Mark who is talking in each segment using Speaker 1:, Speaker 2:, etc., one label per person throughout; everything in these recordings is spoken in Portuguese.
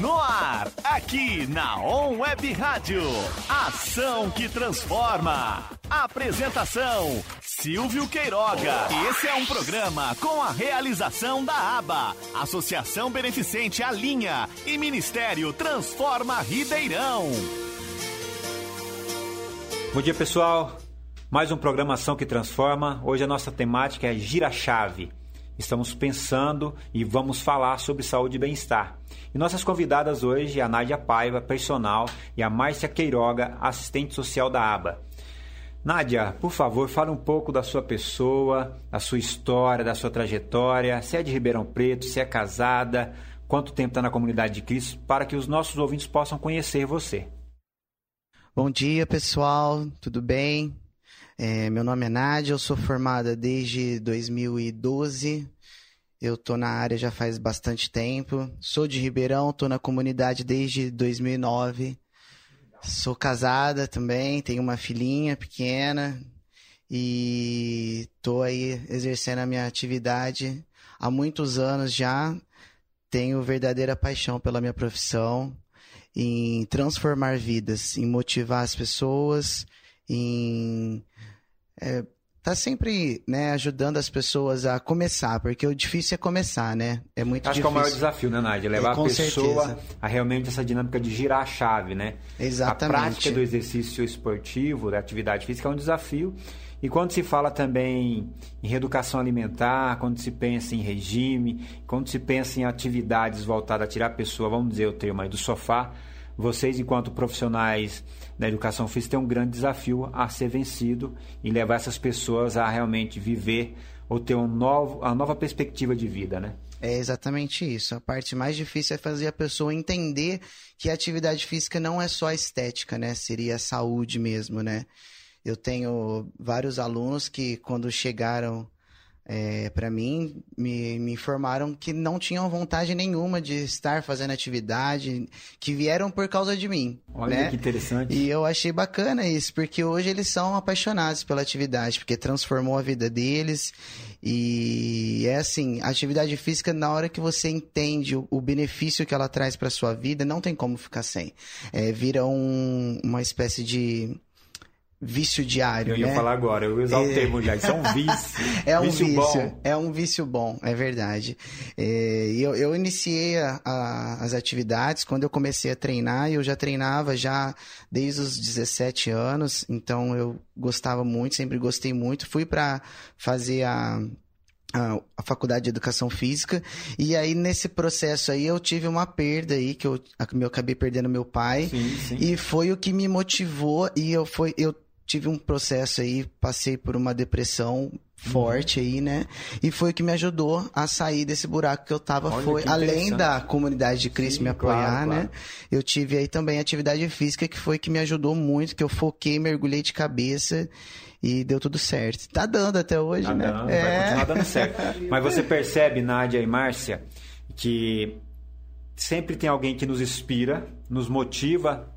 Speaker 1: No ar, aqui na On Web Rádio. Ação que transforma. Apresentação: Silvio Queiroga. Esse é um programa com a realização da ABA, Associação Beneficente Alinha e Ministério Transforma Ribeirão.
Speaker 2: Bom dia, pessoal. Mais um programação que transforma. Hoje a nossa temática é gira-chave. Estamos pensando e vamos falar sobre saúde e bem-estar. E nossas convidadas hoje é a Nádia Paiva, personal, e a Márcia Queiroga, assistente social da ABA. Nádia, por favor, fale um pouco da sua pessoa, da sua história, da sua trajetória, se é de Ribeirão Preto, se é casada, quanto tempo está na comunidade de Cristo, para que os nossos ouvintes possam conhecer você.
Speaker 3: Bom dia, pessoal, tudo bem? É, meu nome é Nádia, eu sou formada desde 2012. Eu tô na área já faz bastante tempo. Sou de Ribeirão, tô na comunidade desde 2009. Sou casada também, tenho uma filhinha pequena e tô aí exercendo a minha atividade há muitos anos já. Tenho verdadeira paixão pela minha profissão, em transformar vidas, em motivar as pessoas, em é, tá sempre né, ajudando as pessoas a começar, porque o difícil é começar, né? É muito
Speaker 2: Acho
Speaker 3: difícil.
Speaker 2: que é o maior desafio, né, Nádia? Levar
Speaker 3: É,
Speaker 2: a pessoa
Speaker 3: certeza.
Speaker 2: a realmente essa dinâmica de girar a chave, né?
Speaker 3: Exatamente.
Speaker 2: A prática do exercício esportivo, da atividade física é um desafio. E quando se fala também em reeducação alimentar, quando se pensa em regime, quando se pensa em atividades voltadas a tirar a pessoa, vamos dizer o termo aí, do sofá, vocês, enquanto profissionais da educação física, têm um grande desafio a ser vencido e levar essas pessoas a realmente viver ou ter um novo, uma nova perspectiva de vida, né?
Speaker 3: É exatamente isso. A parte mais difícil é fazer a pessoa entender que a atividade física não é só estética, né? Seria a saúde mesmo, né? Eu tenho vários alunos que, quando chegaram é, para mim, me, me informaram que não tinham vontade nenhuma de estar fazendo atividade, que vieram por causa de mim.
Speaker 2: Olha
Speaker 3: né?
Speaker 2: que interessante.
Speaker 3: E eu achei bacana isso, porque hoje eles são apaixonados pela atividade, porque transformou a vida deles. E é assim, a atividade física, na hora que você entende o, o benefício que ela traz para sua vida, não tem como ficar sem. É, vira um- uma espécie de vício diário,
Speaker 2: Eu ia
Speaker 3: né?
Speaker 2: falar agora, eu ia usar o
Speaker 3: É.
Speaker 2: termo já, isso é um vício.
Speaker 3: É um vício,
Speaker 2: bom.
Speaker 3: é um vício bom, é verdade. É, e eu, eu iniciei a- a- as atividades quando eu comecei a treinar, e eu já treinava já desde os 17 anos, então eu gostava muito, sempre gostei muito. Fui para fazer a, a, a faculdade de educação física, e aí nesse processo aí eu tive uma perda aí, que eu, eu acabei perdendo meu pai.
Speaker 2: Sim, sim.
Speaker 3: E foi o que me motivou e eu foi eu tive um processo aí, passei por uma depressão forte aí, né? E foi o que me ajudou a sair desse buraco que eu tava,
Speaker 2: Olha
Speaker 3: foi além da comunidade de Cristo
Speaker 2: Sim,
Speaker 3: me apoiar,
Speaker 2: claro,
Speaker 3: né?
Speaker 2: claro.
Speaker 3: Eu tive aí também atividade física que foi que me ajudou muito, que eu foquei, mergulhei de cabeça e deu tudo certo. Tá dando até hoje,
Speaker 2: Tá
Speaker 3: né?
Speaker 2: dando, vai continuar dando certo. Mas você percebe, Nádia e Márcia, que sempre tem alguém que nos inspira, nos motiva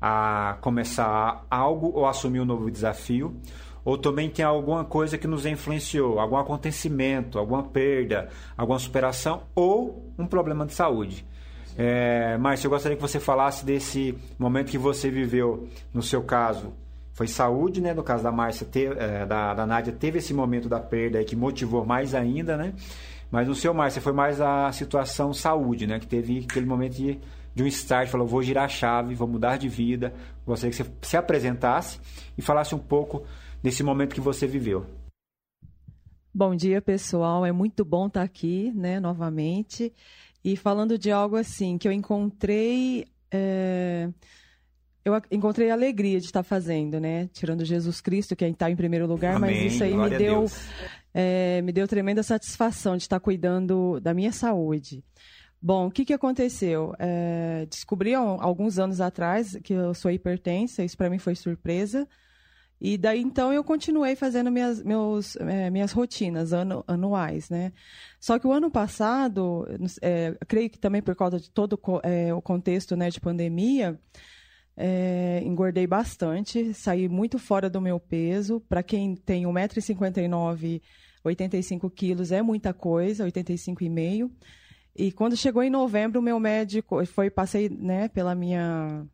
Speaker 2: a começar algo ou assumir um novo desafio, ou também tem alguma coisa que nos influenciou, algum acontecimento, alguma perda, alguma superação ou um problema de saúde. É, Márcia, eu gostaria que você falasse desse momento que você viveu, no seu caso, foi saúde, né? No caso da Márcia, te- eh, da, da Nádia, teve esse momento da perda que motivou mais ainda, né? Mas no seu, Márcia, foi mais a situação saúde, né? Que teve aquele momento de, de um start, falou, vou girar a chave, vou mudar de vida. Gostaria que você se apresentasse e falasse um pouco desse momento que você viveu.
Speaker 4: Bom dia, pessoal. É muito bom estar aqui, né, novamente. E falando de algo assim, que eu encontrei. é, Eu encontrei a alegria de estar fazendo, né? Tirando Jesus Cristo, que está em primeiro lugar,
Speaker 2: Amém,
Speaker 4: mas isso aí me
Speaker 2: glória
Speaker 4: deu, é, me deu tremenda satisfação de estar cuidando da minha saúde. Bom, o que, que aconteceu? É, descobri alguns anos atrás que eu sou hipertensa, isso para mim foi surpresa. E daí então eu continuei fazendo minhas, meus, eh, minhas rotinas anu- anuais, né? Só que o ano passado, eh, creio que também por causa de todo eh, o contexto né, de pandemia, eh, engordei bastante, saí muito fora do meu peso. Para quem tem 1,59m, 85 quilos é muita coisa, 85,5 E quando chegou em novembro, o meu médico foi passei, né, pela minha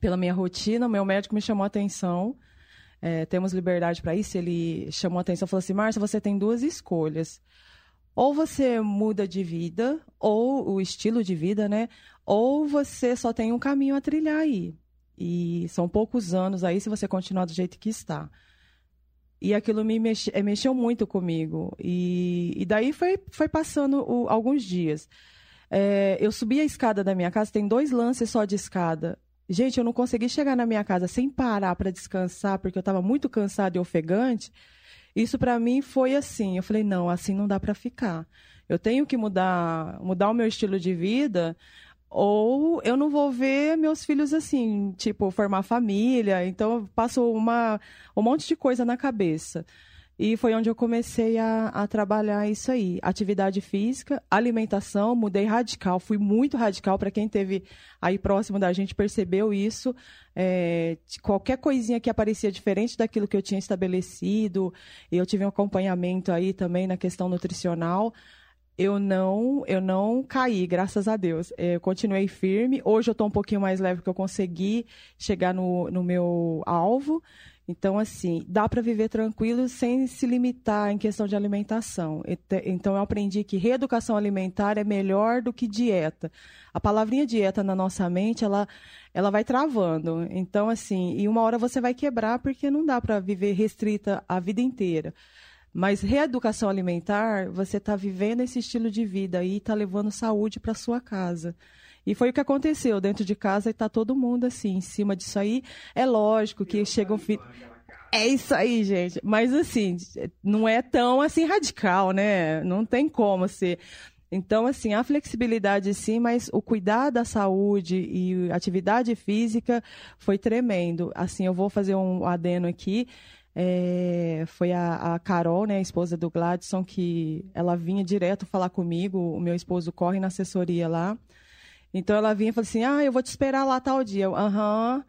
Speaker 4: pela minha rotina, o meu médico me chamou a atenção. É, temos liberdade para isso. Ele chamou a atenção, falou assim: "Márcia, você tem duas escolhas. Ou você muda de vida, ou o estilo de vida, né? Ou você só tem um caminho a trilhar aí. E são poucos anos aí se você continuar do jeito que está. E aquilo me mexe, eh, mexeu muito comigo. E, e daí foi, foi passando o, alguns dias. É, eu subi a escada da minha casa, tem dois lances só de escada. Gente, eu não consegui chegar na minha casa sem parar para descansar, porque eu estava muito cansada e ofegante. Isso para mim foi assim. Eu falei, não, assim não dá para ficar. Eu tenho que mudar, mudar o meu estilo de vida, ou eu não vou ver meus filhos assim, tipo, formar família. Então, passo uma, um monte de coisa na cabeça. E foi onde eu comecei a, a, trabalhar isso aí. Atividade física, alimentação, mudei radical, fui muito radical. Para quem teve aí próximo da gente, percebeu isso. É, qualquer coisinha que aparecia diferente daquilo que eu tinha estabelecido, eu tive um acompanhamento aí também na questão nutricional eu não eu não caí, graças a Deus. É, eu continuei firme. Hoje eu estou um pouquinho mais leve porque eu consegui chegar no, no meu alvo. Então, assim, dá para viver tranquilo sem se limitar em questão de alimentação. Então, eu aprendi que reeducação alimentar é melhor do que dieta. A palavrinha dieta na nossa mente, ela, ela vai travando. Então, assim, e uma hora você vai quebrar porque não dá para viver restrita a vida inteira. Mas reeducação alimentar, você está vivendo esse estilo de vida e está levando saúde para sua casa. E foi o que aconteceu dentro de casa e está todo mundo assim, em cima disso aí. É lógico que chega um filho. É isso aí, gente. Mas assim, não é tão assim radical, né? Não tem como ser. Então, assim, a flexibilidade sim, mas o cuidar da saúde e atividade física foi tremendo. Assim, eu vou fazer um adeno aqui é, foi a, a, Carol, né, a esposa do Gladson, que ela vinha direto falar comigo. O meu esposo corre na assessoria lá. Então ela vinha e falou assim: Ah, eu vou te esperar lá tal dia. Aham.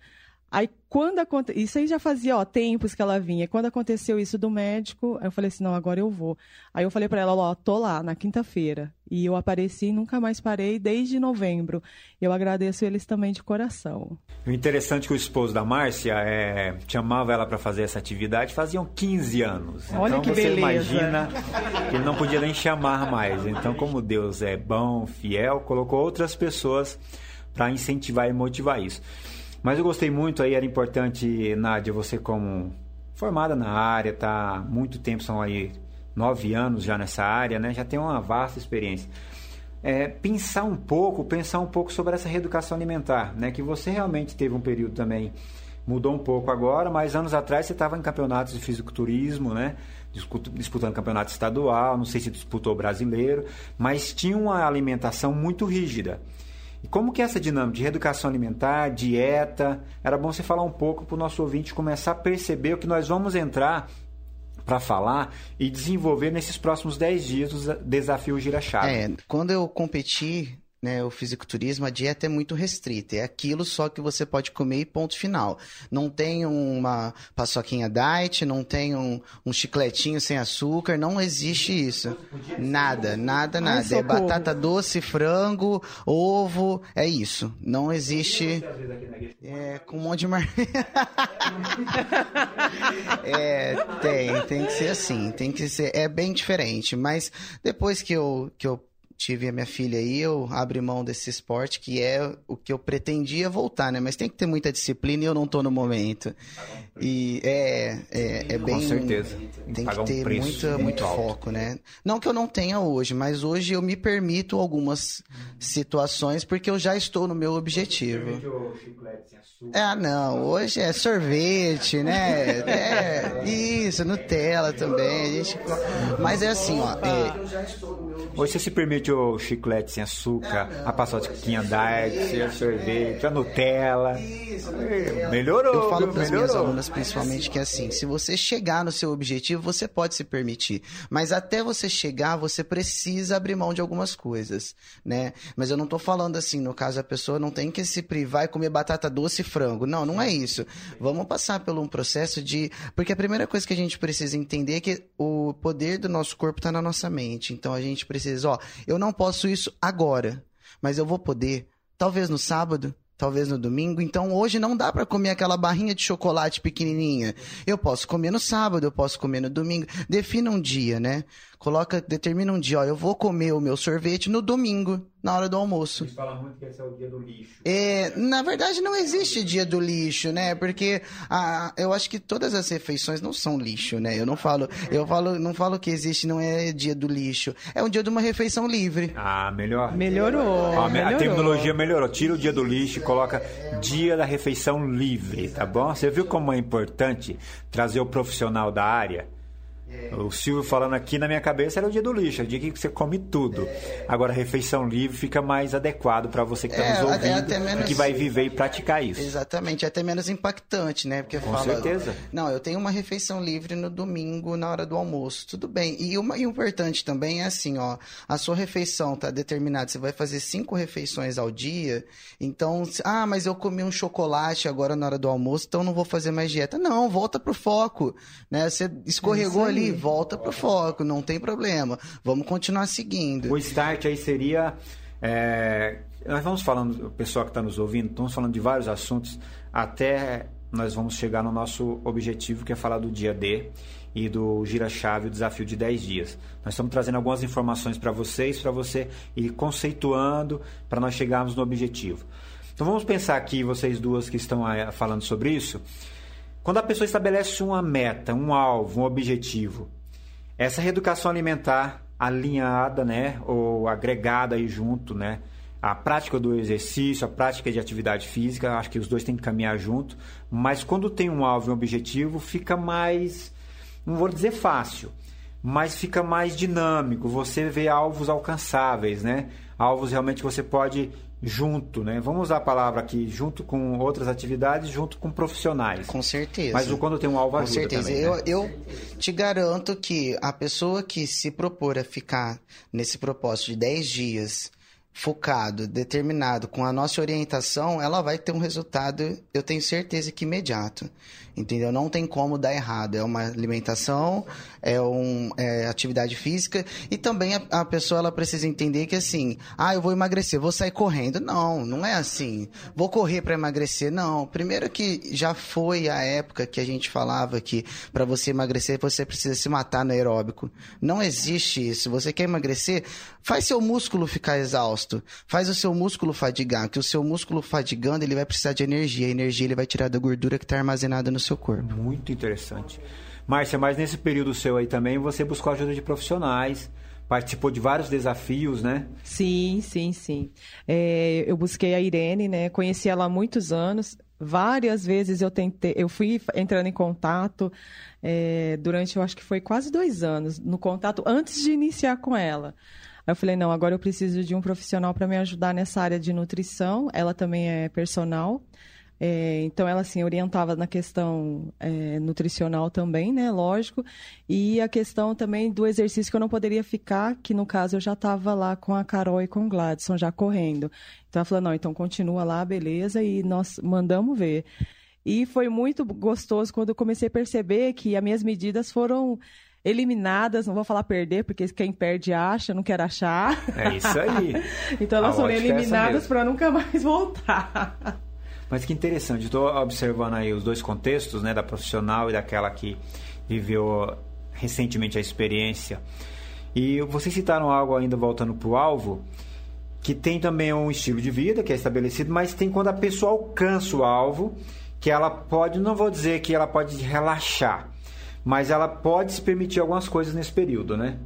Speaker 4: Aí quando aconteceu. Isso aí já fazia ó, tempos que ela vinha. Quando aconteceu isso do médico, eu falei assim: não, agora eu vou. Aí eu falei para ela: ó, tô lá na quinta-feira. E eu apareci e nunca mais parei desde novembro. Eu agradeço eles também de coração.
Speaker 2: O interessante é que o esposo da Márcia é, chamava ela para fazer essa atividade faziam 15 anos.
Speaker 4: Olha
Speaker 2: então
Speaker 4: que
Speaker 2: você
Speaker 4: beleza.
Speaker 2: imagina que ele não podia nem chamar mais. Então, como Deus é bom, fiel, colocou outras pessoas para incentivar e motivar isso. Mas eu gostei muito aí, era importante, Nádia, você como formada na área, tá muito tempo, são aí nove anos já nessa área, né? Já tem uma vasta experiência. É, pensar um pouco, pensar um pouco sobre essa reeducação alimentar, né? Que você realmente teve um período também mudou um pouco agora, mas anos atrás você estava em campeonatos de fisiculturismo, né? Disputando campeonato estadual, não sei se disputou brasileiro, mas tinha uma alimentação muito rígida. E como que é essa dinâmica de reeducação alimentar, dieta? Era bom você falar um pouco para o nosso ouvinte começar a perceber o que nós vamos entrar para falar e desenvolver nesses próximos 10 dias do desafio Gira-Chave.
Speaker 3: É, quando eu competi né, o fisiculturismo, a dieta é muito restrita. É aquilo só que você pode comer e ponto final. Não tem uma paçoquinha diet, não tem um, um chicletinho sem açúcar, não existe isso. Nada, nada, nada.
Speaker 4: Ai,
Speaker 3: é batata doce, frango, ovo, é isso. Não existe. É, com um monte de mar... é, tem, tem que ser assim, tem que ser, é bem diferente, mas depois que eu, que eu tive a minha filha aí, eu abri mão desse esporte, que é o que eu pretendia voltar, né? Mas tem que ter muita disciplina e eu não tô no momento. E é, é, é bem.
Speaker 2: Com certeza.
Speaker 3: Tem que ter um muito, muito foco, né? Não que eu não tenha hoje, mas hoje eu me permito algumas situações porque eu já estou no meu objetivo. Ah, não, hoje é sorvete, né? É, isso, Nutella também. A gente... Mas é assim, ó. É...
Speaker 2: Hoje você se permite o chiclete sem açúcar, a paçoquinha diet, a sorvete, a Nutella. Melhorou.
Speaker 3: Eu falo para as minhas alunas principalmente que é assim, se você chegar no seu objetivo, você pode se permitir, mas até você chegar, você precisa abrir mão de algumas coisas, né? Mas eu não tô falando assim, no caso a pessoa não tem que se privar e comer batata doce e frango. Não, não é isso. Vamos passar por um processo de, porque a primeira coisa que a gente precisa entender é que o poder do nosso corpo está na nossa mente. Então a gente precisa, ó, eu Eu não posso isso agora, mas eu vou poder, talvez no sábado, talvez no domingo. Então hoje não dá para comer aquela barrinha de chocolate pequenininha. Eu posso comer no sábado, eu posso comer no domingo. Defina um dia, né? Coloca, determina um dia, ó, eu vou comer o meu sorvete no domingo, na hora do almoço.
Speaker 2: Eles falam muito que esse é o dia do lixo.
Speaker 3: É, na verdade não existe dia do lixo, né? Porque a, eu acho que todas as refeições não são lixo, né? Eu não falo, eu falo, não falo que existe não é dia do lixo. É um dia de uma refeição livre.
Speaker 2: Ah, melhor.
Speaker 4: Melhorou.
Speaker 2: Ó,
Speaker 4: melhorou.
Speaker 2: A terminologia melhorou. Tira o dia do lixo e coloca dia da refeição livre, tá bom? Você viu como é importante trazer o profissional da área? O Silvio falando aqui na minha cabeça era o dia do lixo, é o dia que você come tudo. Agora, a refeição livre fica mais adequado para você que está
Speaker 3: É,
Speaker 2: nos
Speaker 3: até-
Speaker 2: ouvindo
Speaker 3: até menos-
Speaker 2: e que vai viver e praticar isso.
Speaker 3: Exatamente, é até menos impactante, né? Porque
Speaker 2: Com
Speaker 3: fala,
Speaker 2: certeza.
Speaker 3: Não, eu tenho uma refeição livre no domingo, na hora do almoço, tudo bem. E uma o importante também é assim, ó, a sua refeição tá determinada, você vai fazer cinco refeições ao dia, então, ah, mas eu comi um chocolate agora na hora do almoço, então não vou fazer mais dieta. Não, volta pro foco, né? Você escorregou
Speaker 4: É aí.
Speaker 3: Ali, volta pro foco, não tem problema. Vamos continuar seguindo.
Speaker 2: O start aí seria. é, nós vamos falando, o pessoal que está nos ouvindo, estamos falando de vários assuntos, até nós vamos chegar no nosso objetivo, que é falar do dia D e do gira-chave, o desafio de 10 dias. Nós estamos trazendo algumas informações para vocês, para você ir conceituando, para nós chegarmos no objetivo. Então vamos pensar aqui, vocês duas que estão falando sobre isso. Quando a pessoa estabelece uma meta, um alvo, um objetivo, essa reeducação alimentar alinhada, né, ou agregada aí junto, né, a prática do exercício, a prática de atividade física, acho que os dois têm que caminhar junto, mas quando tem um alvo e um objetivo, fica mais, não vou dizer fácil, mas fica mais dinâmico, você vê alvos alcançáveis, né, alvos realmente que você pode junto, né, vamos usar a palavra aqui, junto com outras atividades, junto com profissionais.
Speaker 3: Com certeza.
Speaker 2: Mas o quando tem um alvo
Speaker 3: Com
Speaker 2: ajuda
Speaker 3: certeza.
Speaker 2: também,
Speaker 3: eu,
Speaker 2: né?
Speaker 3: eu te garanto que a pessoa que se propor a ficar nesse propósito de 10 dias focado, determinado, com a nossa orientação, ela vai ter um resultado, eu tenho certeza que imediato. Entendeu? Não tem como dar errado. É uma alimentação, é uma atividade física e também a, a pessoa ela precisa entender que assim, ah, eu vou emagrecer, vou sair correndo. Não, não é assim. Vou correr para emagrecer. Não. Primeiro que já foi a época que a gente falava que para você emagrecer você precisa se matar no aeróbico. Não existe isso. Você quer emagrecer, faz seu músculo ficar exausto, faz o seu músculo fadigar, que o seu músculo fadigando ele vai precisar de energia. A energia ele vai tirar da gordura que está armazenada no seu corpo.
Speaker 2: Muito interessante. Márcia, mas nesse período seu aí também você buscou ajuda de profissionais, participou de vários desafios, né?
Speaker 4: Sim, sim, sim. É, eu busquei a Irene, né? Conheci ela há muitos anos. Várias vezes eu tentei, eu fui entrando em contato é, durante, eu acho que foi quase dois anos, no contato antes de iniciar com ela. Aí eu falei, não, agora eu preciso de um profissional para me ajudar nessa área de nutrição. Ela também é personal. É, então, ela, assim, orientava na questão é, nutricional também, né? Lógico. E a questão também do exercício que eu não poderia ficar, que no caso eu já estava lá com a Carol e com o Gladson, já correndo. Então, ela falou, não, então continua lá, beleza, e nós mandamos ver. E foi muito gostoso quando eu comecei a perceber que as minhas medidas foram eliminadas, não vou falar perder, porque quem perde acha, não quer achar.
Speaker 2: É isso aí.
Speaker 4: então elas foram
Speaker 2: é
Speaker 4: eliminadas para nunca mais voltar.
Speaker 2: Mas que interessante, estou observando aí os dois contextos, né, da profissional e daquela que viveu recentemente a experiência. E vocês citaram algo ainda voltando para o alvo, que tem também um estilo de vida que é estabelecido, mas tem quando a pessoa alcança o alvo, que ela pode, não vou dizer que ela pode relaxar, mas ela pode se permitir algumas coisas nesse período, né?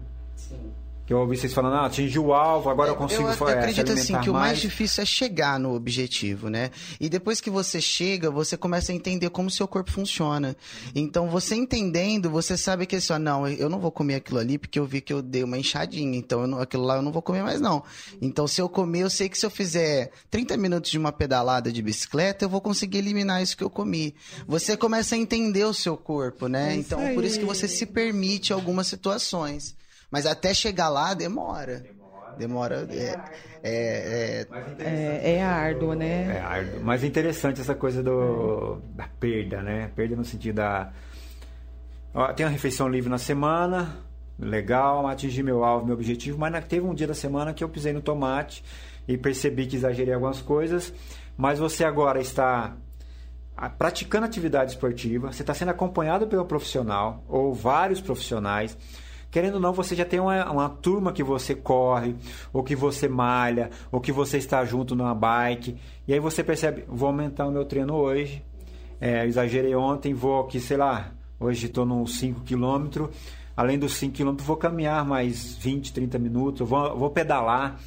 Speaker 2: Eu ouvi vocês falando, ah, atingi o alvo, agora eu consigo
Speaker 3: eu,
Speaker 2: eh, se
Speaker 3: acredito assim que o mais
Speaker 2: mais.
Speaker 3: difícil é chegar no objetivo, né? E depois que você chega, você começa a entender como o seu corpo funciona. Então, você entendendo, você sabe que assim, ó, não, eu não vou comer aquilo ali porque eu vi que eu dei uma enxadinha, então eu não- aquilo lá eu não vou comer mais não. Então, se eu comer, eu sei que se eu fizer 30 minutos de uma pedalada de bicicleta, eu vou conseguir eliminar isso que eu comi. Você começa a entender o seu corpo, né?
Speaker 4: É isso
Speaker 3: então, por isso que você se permite algumas situações. Mas até chegar lá demora. Demora. É, é, é,
Speaker 4: É, é árduo, né?
Speaker 2: É árduo. Mas é interessante essa coisa do, da perda, né? Perda no sentido da. Ó, tem uma refeição livre na semana, legal, atingi meu alvo, meu objetivo, mas teve um dia da semana que eu pisei no tomate e percebi que exagerei algumas coisas, mas você agora está praticando atividade esportiva, você está sendo acompanhado pelo profissional ou vários profissionais. Querendo ou não, você já tem uma, uma turma que você corre, ou que você malha, ou que você está junto numa bike. E aí você percebe, vou aumentar o meu treino hoje. É, exagerei ontem, vou aqui, sei lá, hoje estou nos 5 km. Além dos 5 km, vou caminhar mais 20, 30 minutos, vou, vou pedalar.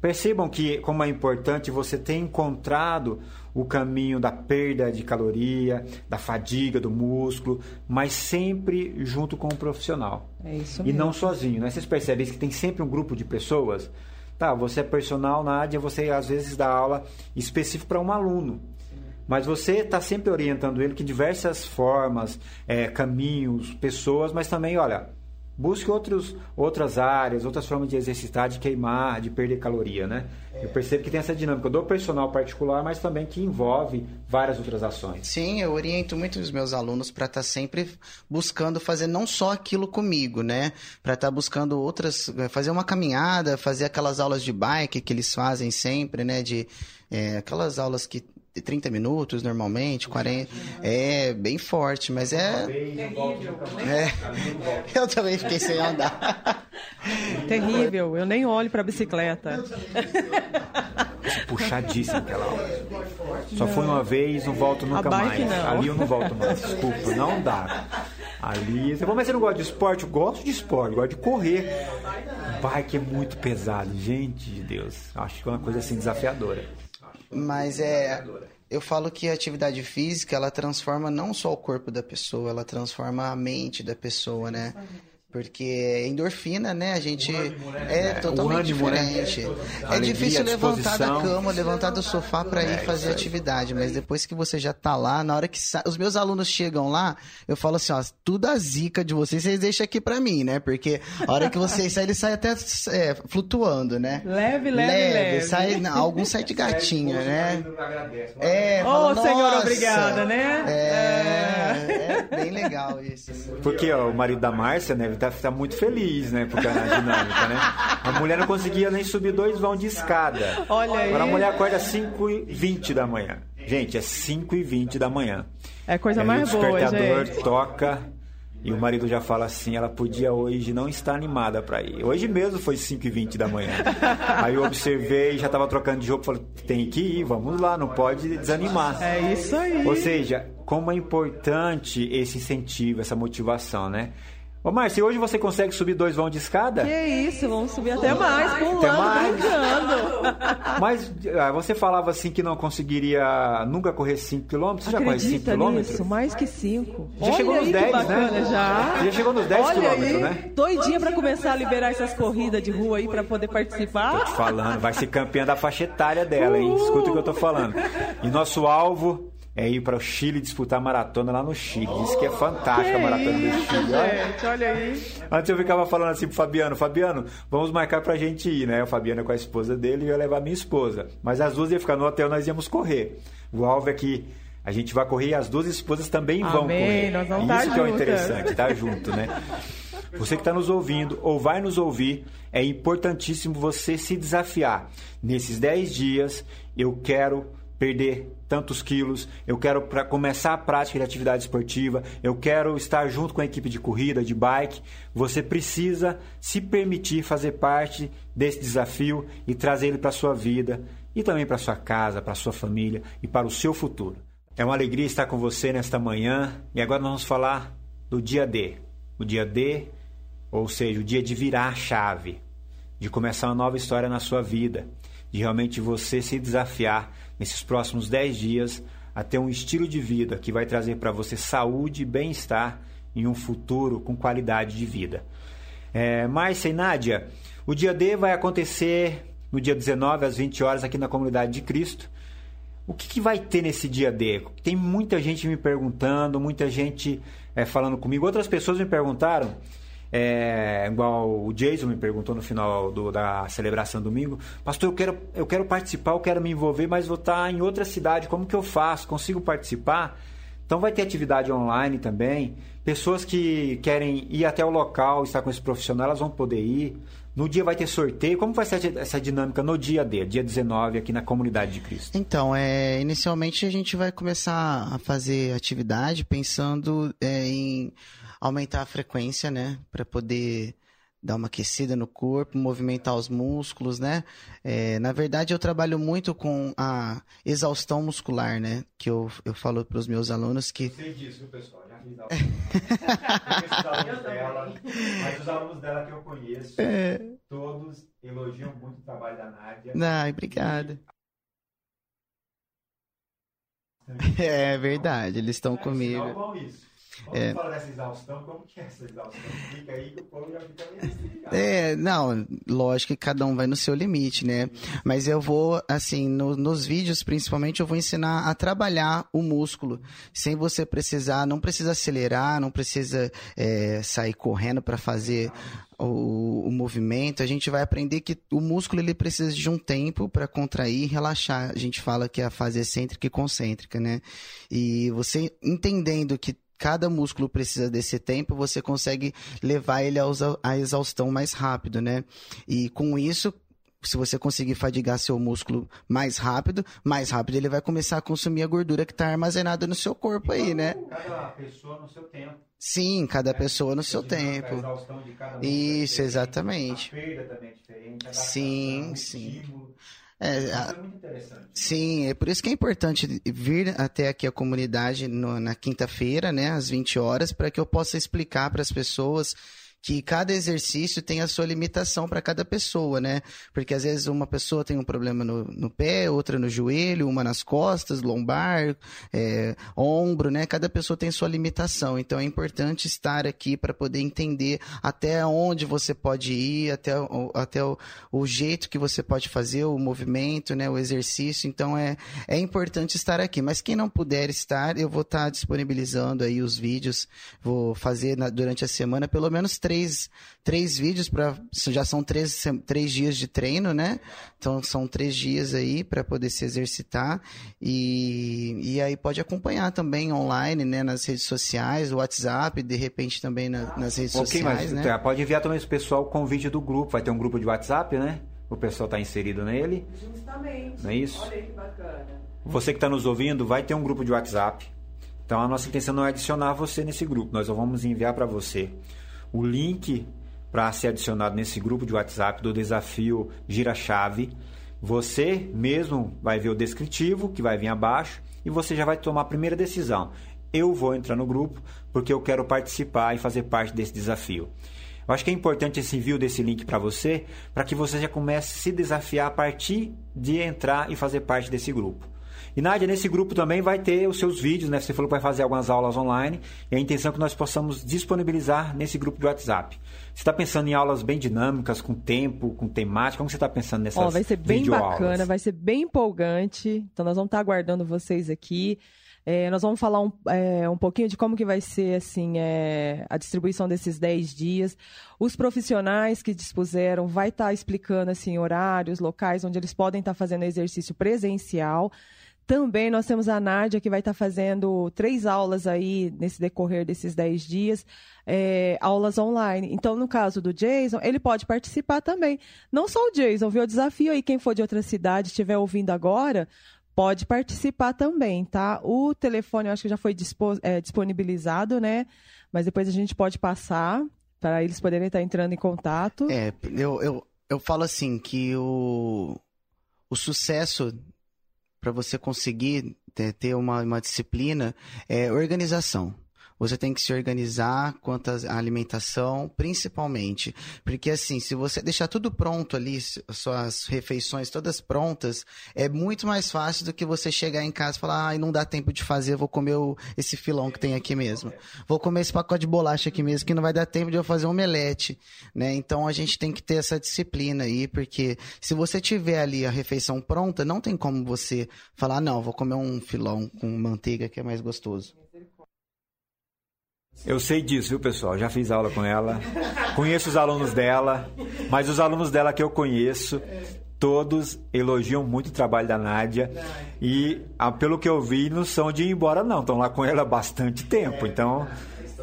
Speaker 2: Percebam que como é importante você ter encontrado o caminho da perda de caloria, da fadiga do músculo, mas sempre junto com o profissional.
Speaker 4: É isso
Speaker 2: mesmo. E não sozinho, né? Vocês percebem que tem sempre um grupo de pessoas? Tá, você é personal, Nádia, você às vezes dá aula específica para um aluno. Mas você está sempre orientando ele que diversas formas, é, caminhos, pessoas, mas também, olha, Busque outros, outras áreas, outras formas de exercitar, de queimar, de perder caloria, né? É. Eu percebo que tem essa dinâmica do personal particular, mas também que envolve várias outras ações.
Speaker 3: Sim, eu oriento muito os meus alunos para estar tá sempre buscando fazer não só aquilo comigo, né? Para estar tá buscando outras, fazer uma caminhada, fazer aquelas aulas de bike que eles fazem sempre, né? De é, aquelas aulas que 30 minutos normalmente, 40. É bem forte, mas é. é. Eu também fiquei sem andar.
Speaker 4: Terrível, eu nem olho para bicicleta.
Speaker 2: Puxadíssimo aquela aula. Só foi uma vez, não volto nunca mais. Não. Ali eu não volto mais, desculpa, não dá. Ali, você mas você não gosta de esporte? Eu gosto de esporte, gosto de correr. Bike é muito pesado, gente de Deus. Acho que é uma coisa assim desafiadora.
Speaker 3: Mas é. Eu falo que a atividade física ela transforma não só o corpo da pessoa, ela transforma a mente da pessoa, né? Porque é endorfina, né? A gente ânimo, né? é, é totalmente ânimo, né? diferente. Né? É Alegria, difícil levantar da cama, levantar do sofá para ir é, fazer atividade, mas depois que você já tá lá, na hora que sa... os meus alunos chegam lá, eu falo assim, ó, tudo a zica de vocês, vocês deixam aqui para mim, né? Porque a hora que vocês saem, ele sai até é, flutuando, né?
Speaker 4: Leve, leve, leve. leve.
Speaker 3: Sai, não, alguns saem de gatinho, né? É,
Speaker 4: Ô, oh, senhor, obrigada, né?
Speaker 3: É, é bem legal isso.
Speaker 2: Porque ó, o marido da Márcia, né? Tá, tá muito feliz, né? Porque a dinâmica, né? A mulher não conseguia nem subir dois vão de escada.
Speaker 4: Olha aí.
Speaker 2: Agora a mulher acorda às 5h20 da manhã. Gente, é 5h20 da manhã.
Speaker 4: É coisa mais boa,
Speaker 2: gente. O despertador toca e o marido já fala assim, ela podia hoje não estar animada para ir. Hoje mesmo foi 5h20 da manhã. Aí eu observei, já estava trocando de roupa, falei, tem que ir, vamos lá, não pode desanimar.
Speaker 4: É isso aí.
Speaker 2: Ou seja, como é importante esse incentivo, essa motivação, né? Ô, Márcio, hoje você consegue subir dois vãos de escada?
Speaker 4: Que isso, vamos subir até mais, pulando, até mais. brincando.
Speaker 2: Mas ah, você falava assim que não conseguiria nunca correr 5 km, você já corre 5 km?
Speaker 4: Isso, mais que 5.
Speaker 2: Já Olha chegou nos 10, né?
Speaker 4: Já.
Speaker 2: já chegou nos 10 km, né?
Speaker 4: Doidinha pra começar a liberar essas corridas de rua aí pra poder participar.
Speaker 2: Tô te falando, vai ser campeã da faixa etária dela, hein? Escuta o que eu tô falando. E nosso alvo é ir para o Chile disputar maratona lá no Chile. Diz que é fantástica a maratona do Chile.
Speaker 4: Gente, olha aí.
Speaker 2: Antes eu ficava falando assim pro Fabiano, Fabiano, vamos marcar pra gente ir, né? O Fabiano é com a esposa dele e eu ia levar minha esposa. Mas as duas iam ficar no hotel, nós íamos correr. O alvo é que a gente vai correr e as duas esposas também
Speaker 4: Amém,
Speaker 2: vão correr.
Speaker 4: Nós vamos Isso
Speaker 2: que é o interessante, tá junto, né? Você que está nos ouvindo ou vai nos ouvir, é importantíssimo você se desafiar. Nesses 10 dias, eu quero perder tantos quilos, eu quero pra começar a prática de atividade esportiva, eu quero estar junto com a equipe de corrida, de bike. Você precisa se permitir fazer parte desse desafio e trazer ele para a sua vida e também para sua casa, para sua família e para o seu futuro. É uma alegria estar com você nesta manhã e agora nós vamos falar do dia D. O dia D, ou seja, o dia de virar a chave, de começar uma nova história na sua vida, de realmente você se desafiar nesses próximos 10 dias a ter um estilo de vida que vai trazer para você saúde e bem-estar em um futuro com qualidade de vida. É, Márcia e Nádia, o dia D vai acontecer no dia 19 às 20 horas aqui na Comunidade de Cristo. O que, que vai ter nesse dia D? Tem muita gente me perguntando, muita gente é, falando comigo. Outras pessoas me perguntaram é, igual o Jason me perguntou no final do, da celebração domingo, pastor, eu quero, eu quero participar, eu quero me envolver, mas vou estar em outra cidade, como que eu faço? Consigo participar? Então vai ter atividade online também. Pessoas que querem ir até o local, estar com esse profissional, elas vão poder ir. No dia vai ter sorteio. Como vai ser essa dinâmica no dia D, dia 19, aqui na Comunidade de Cristo?
Speaker 3: Então, é, inicialmente a gente vai começar a fazer atividade pensando é, em aumentar a frequência, né? Para poder dar uma aquecida no corpo, movimentar os músculos, né? É, na verdade, eu trabalho muito com a exaustão muscular, né? Que eu, eu falo para os meus alunos que...
Speaker 2: Eu sei disso, pessoal. Já fiz alunos dela, mas os alunos dela que eu conheço, é... todos elogiam muito o trabalho da Nádia.
Speaker 3: Não, obrigado. É verdade, eles estão é, comigo.
Speaker 2: Isso. Vamos é... falar dessa exaustão, como que é essa exaustão? Fica aí que o povo já fica meio É,
Speaker 3: não, lógico que cada um vai no seu limite, né? Mas eu vou, assim, no, nos vídeos principalmente, eu vou ensinar a trabalhar o músculo, sem você precisar, não precisa acelerar, não precisa é, sair correndo para fazer o, o, movimento, a gente vai aprender que o músculo ele precisa de um tempo para contrair e relaxar. A gente fala que é a fase excêntrica e concêntrica, né? E você entendendo que cada músculo precisa desse tempo, você consegue levar ele à exaustão mais rápido, né? E com isso, se você conseguir fadigar seu músculo mais rápido, mais rápido ele vai começar a consumir a gordura que está armazenada no seu corpo aí, né?
Speaker 2: Cada pessoa no seu tempo.
Speaker 3: Sim, cada é, pessoa no seu tempo. É isso, exatamente.
Speaker 2: A perda também é diferente.
Speaker 3: Sim, sim.
Speaker 2: É, a... é.
Speaker 3: Sim, é por isso que é importante vir até aqui a comunidade no, na quinta-feira, né, às 20 horas, para que eu possa explicar para as pessoas que cada exercício tem a sua limitação para cada pessoa, né? Porque às vezes uma pessoa tem um problema no, no pé, outra no joelho, uma nas costas, lombar, é, ombro, né? Cada pessoa tem sua limitação. Então é importante estar aqui para poder entender até onde você pode ir, até, até o, o jeito que você pode fazer, o movimento, né? O exercício. Então é, é importante estar aqui. Mas quem não puder estar, eu vou estar disponibilizando aí os vídeos, vou fazer na, durante a semana pelo menos três três, três vídeos para já são três, três dias de treino, né? Então são três dias aí para poder se exercitar e, e aí pode acompanhar também online, né? Nas redes sociais, o WhatsApp, de repente também na, nas redes okay, sociais, mas,
Speaker 2: né? Pode enviar também o pessoal o convite do grupo, vai ter um grupo de WhatsApp, né? O pessoal está inserido nele.
Speaker 4: Justamente.
Speaker 2: Não é isso?
Speaker 4: Olha aí que bacana.
Speaker 2: Você que está nos ouvindo, vai ter um grupo de WhatsApp. Então a nossa intenção não é adicionar você nesse grupo, nós vamos enviar para você o link para ser adicionado nesse grupo de WhatsApp do desafio Gira Chave. Você mesmo vai ver o descritivo que vai vir abaixo e você já vai tomar a primeira decisão. Eu vou entrar no grupo porque eu quero participar e fazer parte desse desafio. Eu acho que é importante esse envio desse link para você, para que você já comece a se desafiar a partir de entrar e fazer parte desse grupo. E Nádia, nesse grupo também vai ter os seus vídeos, né? Você falou que vai fazer algumas aulas online e a intenção é que nós possamos disponibilizar nesse grupo de WhatsApp. Você está pensando em aulas bem dinâmicas, com tempo, com temática? Como você está pensando nessas
Speaker 4: oh, Vai ser bem bacana, vai ser bem empolgante. Então nós vamos estar aguardando vocês aqui. É, nós vamos falar um, é, um pouquinho de como que vai ser assim é, a distribuição desses 10 dias. Os profissionais que dispuseram vai estar explicando assim horários, locais onde eles podem estar fazendo exercício presencial. Também nós temos a Nádia, que vai estar fazendo três aulas aí nesse decorrer desses dez dias, é, aulas online. Então, no caso do Jason, ele pode participar também. Não só o Jason, viu? O desafio aí, quem for de outra cidade, estiver ouvindo agora, pode participar também, tá? O telefone, eu acho que já foi é, disponibilizado, né? Mas depois a gente pode passar para eles poderem estar entrando em contato.
Speaker 3: É, eu, eu, eu falo assim que o, o sucesso para você conseguir ter uma, uma disciplina é organização. Você tem que se organizar quanto à alimentação, principalmente. Porque, assim, se você deixar tudo pronto ali, suas refeições todas prontas, é muito mais fácil do que você chegar em casa e falar: ai, ah, não dá tempo de fazer, vou comer esse filão que tem aqui mesmo. Vou comer esse pacote de bolacha aqui mesmo, que não vai dar tempo de eu fazer um omelete. Né? Então, a gente tem que ter essa disciplina aí, porque se você tiver ali a refeição pronta, não tem como você falar: não, vou comer um filão com manteiga que é mais gostoso.
Speaker 2: Eu sei disso, viu, pessoal? Já fiz aula com ela. Conheço os alunos dela, mas os alunos dela que eu conheço, todos elogiam muito o trabalho da Nádia. E, pelo que eu vi, não são de ir embora, não. Estão lá com ela há bastante tempo. Então,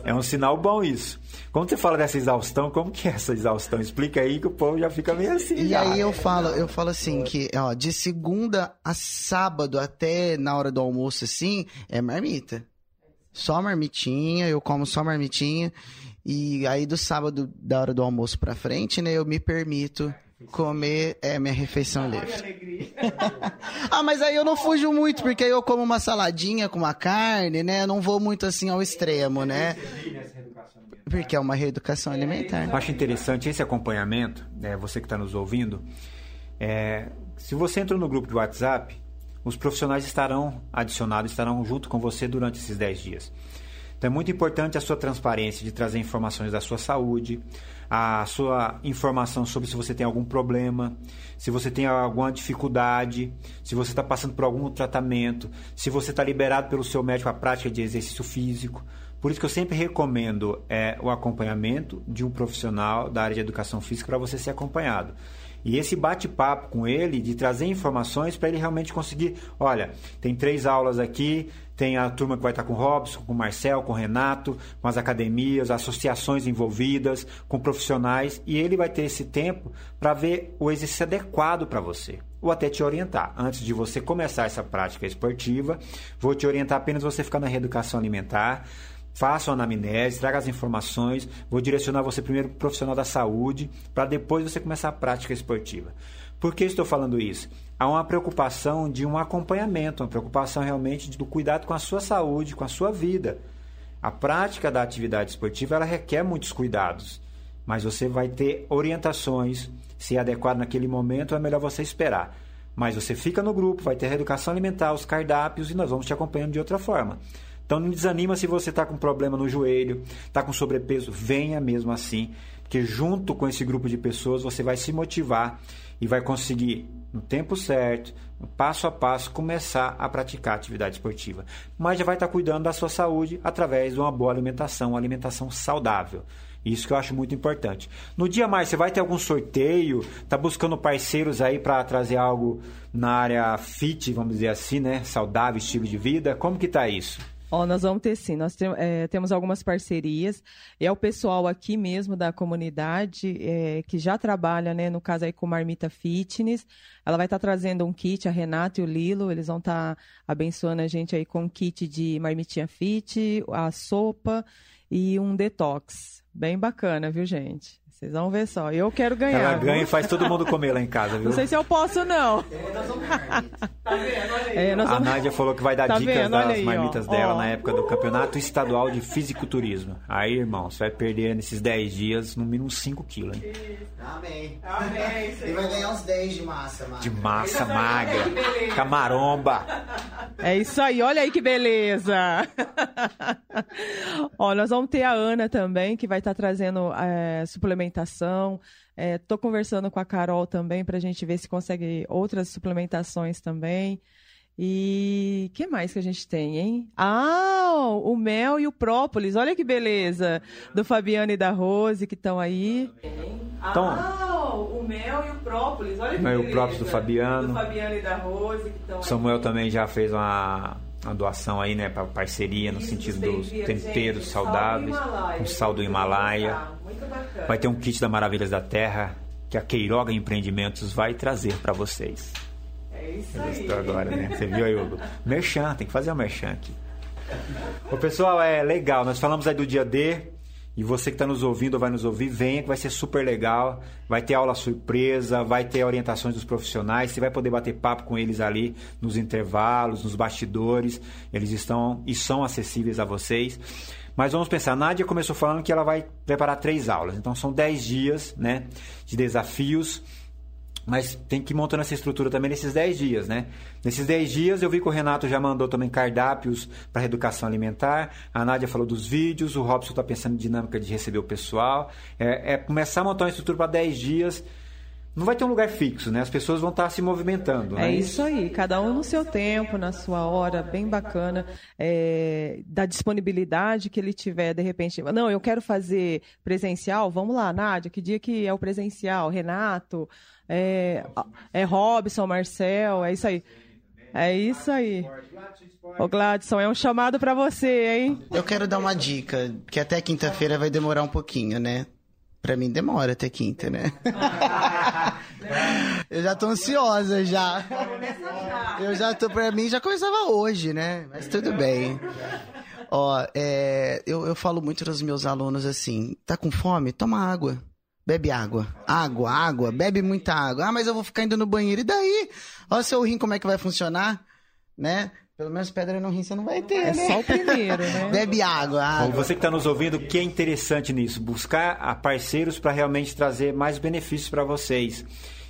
Speaker 2: é um sinal bom isso. Quando você fala dessa exaustão, como que é essa exaustão? Explica aí que o povo já fica meio assim.
Speaker 3: E
Speaker 2: já.
Speaker 3: aí eu falo, eu falo assim que, ó, de segunda a sábado até na hora do almoço assim, é marmita. Só marmitinha, eu como só marmitinha. E aí do sábado, da hora do almoço pra frente, né, eu me permito comer é minha refeição livre. ah, mas aí eu não fujo muito, porque aí eu como uma saladinha com uma carne, né? Eu não vou muito assim ao extremo, né? Porque é uma reeducação alimentar.
Speaker 2: Eu acho interessante esse acompanhamento, né, você que está nos ouvindo. É, se você entrou no grupo de WhatsApp, os profissionais estarão adicionados, estarão junto com você durante esses 10 dias. Então é muito importante a sua transparência de trazer informações da sua saúde, a sua informação sobre se você tem algum problema, se você tem alguma dificuldade, se você está passando por algum tratamento, se você está liberado pelo seu médico a prática de exercício físico. Por isso que eu sempre recomendo é, o acompanhamento de um profissional da área de educação física para você ser acompanhado. E esse bate-papo com ele, de trazer informações para ele realmente conseguir. Olha, tem três aulas aqui, tem a turma que vai estar com o Robson, com o Marcel, com o Renato, com as academias, associações envolvidas, com profissionais, e ele vai ter esse tempo para ver o exercício adequado para você. Ou até te orientar. Antes de você começar essa prática esportiva, vou te orientar apenas você ficar na reeducação alimentar faça uma anamnese, traga as informações, vou direcionar você primeiro para o profissional da saúde, para depois você começar a prática esportiva. Por que estou falando isso? Há uma preocupação de um acompanhamento, uma preocupação realmente do cuidado com a sua saúde, com a sua vida. A prática da atividade esportiva ela requer muitos cuidados, mas você vai ter orientações, se é adequado naquele momento, é melhor você esperar. Mas você fica no grupo, vai ter a educação alimentar, os cardápios e nós vamos te acompanhando de outra forma. Então não desanima se você está com problema no joelho, está com sobrepeso, venha mesmo assim, porque junto com esse grupo de pessoas você vai se motivar e vai conseguir no tempo certo, passo a passo, começar a praticar atividade esportiva. Mas já vai estar tá cuidando da sua saúde através de uma boa alimentação, uma alimentação saudável. Isso que eu acho muito importante. No dia mais, você vai ter algum sorteio? Tá buscando parceiros aí para trazer algo na área fit, vamos dizer assim, né? Saudável, estilo de vida. Como que tá isso?
Speaker 4: Ó, nós vamos ter sim, nós tem, é, temos algumas parcerias. É o pessoal aqui mesmo da comunidade é, que já trabalha, né, no caso aí com Marmita Fitness. Ela vai estar tá trazendo um kit, a Renata e o Lilo, eles vão estar tá abençoando a gente aí com um kit de marmitinha fit, a sopa e um detox. Bem bacana, viu, gente? Vocês vão ver só. Eu quero ganhar.
Speaker 2: Ela ganha e faz todo mundo comer lá em casa, viu?
Speaker 4: Não sei se eu posso, não.
Speaker 2: tá vendo? Olha aí. É, vamos... A Nádia falou que vai dar tá dicas vendo? das aí, marmitas ó. dela ó. na época do Campeonato Estadual de Fisiculturismo. Aí, irmão, você vai perder nesses 10 dias no mínimo 5 quilos, hein?
Speaker 3: Amém. Amém. E vai ganhar uns 10 de massa magra.
Speaker 2: De massa magra. Camaromba.
Speaker 4: É isso aí. Olha aí que beleza. ó, nós vamos ter a Ana também, que vai estar trazendo é, suplementação suplementação. Estou é, conversando com a Carol também para a gente ver se consegue outras suplementações também. E que mais que a gente tem, hein? Ah, o mel e o própolis. Olha que beleza. Do Fabiano e da Rose que estão aí. Então, ah, o mel e o própolis. Olha que mel beleza.
Speaker 2: o própolis do Fabiano.
Speaker 4: Do Fabiano e da Rose que estão
Speaker 2: Samuel aí. também já fez uma uma doação aí, né, para parceria no Isso, sentido dos temperos gente, saudáveis, um sal do Himalaia. Vai ter um kit da Maravilhas da Terra que a Queiroga Empreendimentos vai trazer para vocês.
Speaker 4: É isso aí.
Speaker 2: agora, né? Você viu aí o merchan, tem que fazer o um merchan aqui. Ô, pessoal, é legal. Nós falamos aí do dia D, e você que está nos ouvindo ou vai nos ouvir, venha que vai ser super legal. Vai ter aula surpresa, vai ter orientações dos profissionais, você vai poder bater papo com eles ali nos intervalos, nos bastidores. Eles estão e são acessíveis a vocês. Mas vamos pensar, a Nádia começou falando que ela vai preparar três aulas. Então são dez dias né, de desafios mas tem que ir montando essa estrutura também nesses 10 dias, né? Nesses 10 dias eu vi que o Renato já mandou também cardápios para reeducação alimentar, a Nádia falou dos vídeos, o Robson está pensando em dinâmica de receber o pessoal. É, é, começar a montar uma estrutura para 10 dias não vai ter um lugar fixo, né? As pessoas vão estar se movimentando.
Speaker 4: É
Speaker 2: né?
Speaker 4: isso aí, cada um no seu tempo, na sua hora, bem bacana, é, da disponibilidade que ele tiver, de repente. Não, eu quero fazer presencial, vamos lá, Nádia, que dia que é o presencial? Renato, é, é Robson, Marcel, é isso aí. É isso aí. Ô Gladson, é um chamado para você, hein?
Speaker 3: Eu quero dar uma dica, que até quinta-feira vai demorar um pouquinho, né? Pra mim demora até quinta, né? eu já tô ansiosa já. Eu já tô, pra mim já começava hoje, né? Mas tudo bem. Ó, é, eu, eu falo muito dos meus alunos assim: tá com fome? Toma água. Bebe água. Água, água, bebe muita água. Ah, mas eu vou ficar indo no banheiro. E daí? Olha o seu rim como é que vai funcionar, né? Pelo menos pedra no rim você não vai ter,
Speaker 4: é
Speaker 3: né?
Speaker 4: só o primeiro, né?
Speaker 3: Bebe água, água.
Speaker 2: Bom, você que está nos ouvindo, o que é interessante nisso? Buscar a parceiros para realmente trazer mais benefícios para vocês.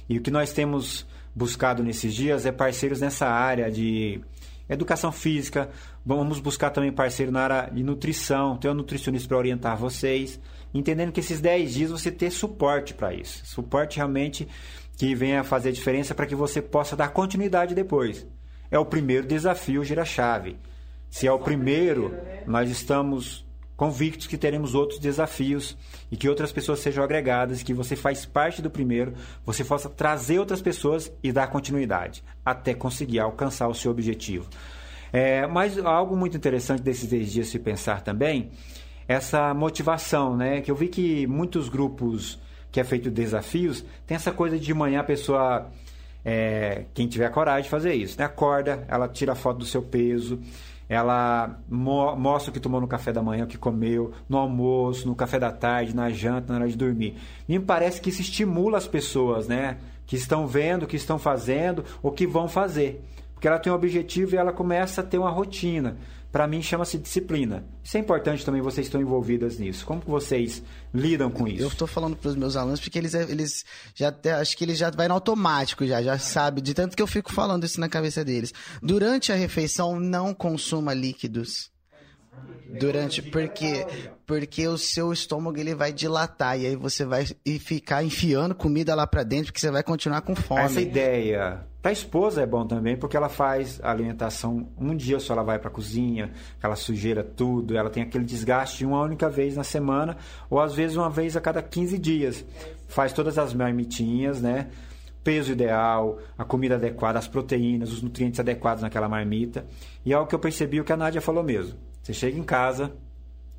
Speaker 2: E o que nós temos buscado nesses dias é parceiros nessa área de educação física. Vamos buscar também parceiro na área de nutrição, ter um nutricionista para orientar vocês. Entendendo que esses 10 dias você ter suporte para isso. Suporte realmente que venha fazer a diferença para que você possa dar continuidade depois é o primeiro desafio gira-chave. Se é o primeiro, nós estamos convictos que teremos outros desafios e que outras pessoas sejam agregadas, que você faz parte do primeiro, você possa trazer outras pessoas e dar continuidade até conseguir alcançar o seu objetivo. É, mas algo muito interessante desses 10 dias se pensar também, essa motivação, né? Que eu vi que muitos grupos que é feito desafios tem essa coisa de manhã a pessoa é, quem tiver coragem de fazer isso. Né? Acorda, ela tira a foto do seu peso, ela mo mostra o que tomou no café da manhã, o que comeu, no almoço, no café da tarde, na janta, na hora de dormir. Me parece que isso estimula as pessoas, né? Que estão vendo, que estão fazendo ou que vão fazer. Porque ela tem um objetivo e ela começa a ter uma rotina para mim chama-se disciplina. Isso é importante também, vocês estão envolvidas nisso. Como que vocês lidam com isso?
Speaker 3: Eu estou falando para os meus alunos porque eles, eles já acho que eles já vai no automático já, já sabe, de tanto que eu fico falando isso na cabeça deles. Durante a refeição não consuma líquidos. Durante porque porque o seu estômago ele vai dilatar e aí você vai ficar enfiando comida lá para dentro porque você vai continuar com fome.
Speaker 2: Essa ideia para a esposa é bom também porque ela faz a alimentação um dia só ela vai para a cozinha, aquela sujeira tudo, ela tem aquele desgaste uma única vez na semana ou às vezes uma vez a cada 15 dias. Faz todas as marmitinhas, né? peso ideal, a comida adequada, as proteínas, os nutrientes adequados naquela marmita. E é o que eu percebi o que a Nádia falou mesmo. Você chega em casa,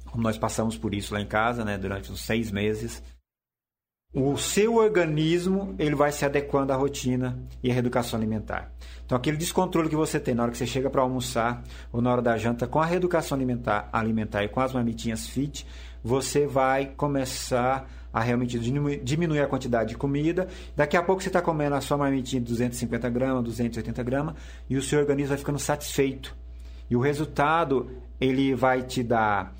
Speaker 2: como nós passamos por isso lá em casa, né, durante uns seis meses, o seu organismo ele vai se adequando à rotina e à reeducação alimentar. Então, aquele descontrole que você tem na hora que você chega para almoçar ou na hora da janta com a reeducação alimentar, alimentar e com as marmitinhas fit, você vai começar a realmente diminuir a quantidade de comida. Daqui a pouco você está comendo a sua marmitinha de 250 gramas, 280 gramas e o seu organismo vai ficando satisfeito. E o resultado ele vai te dar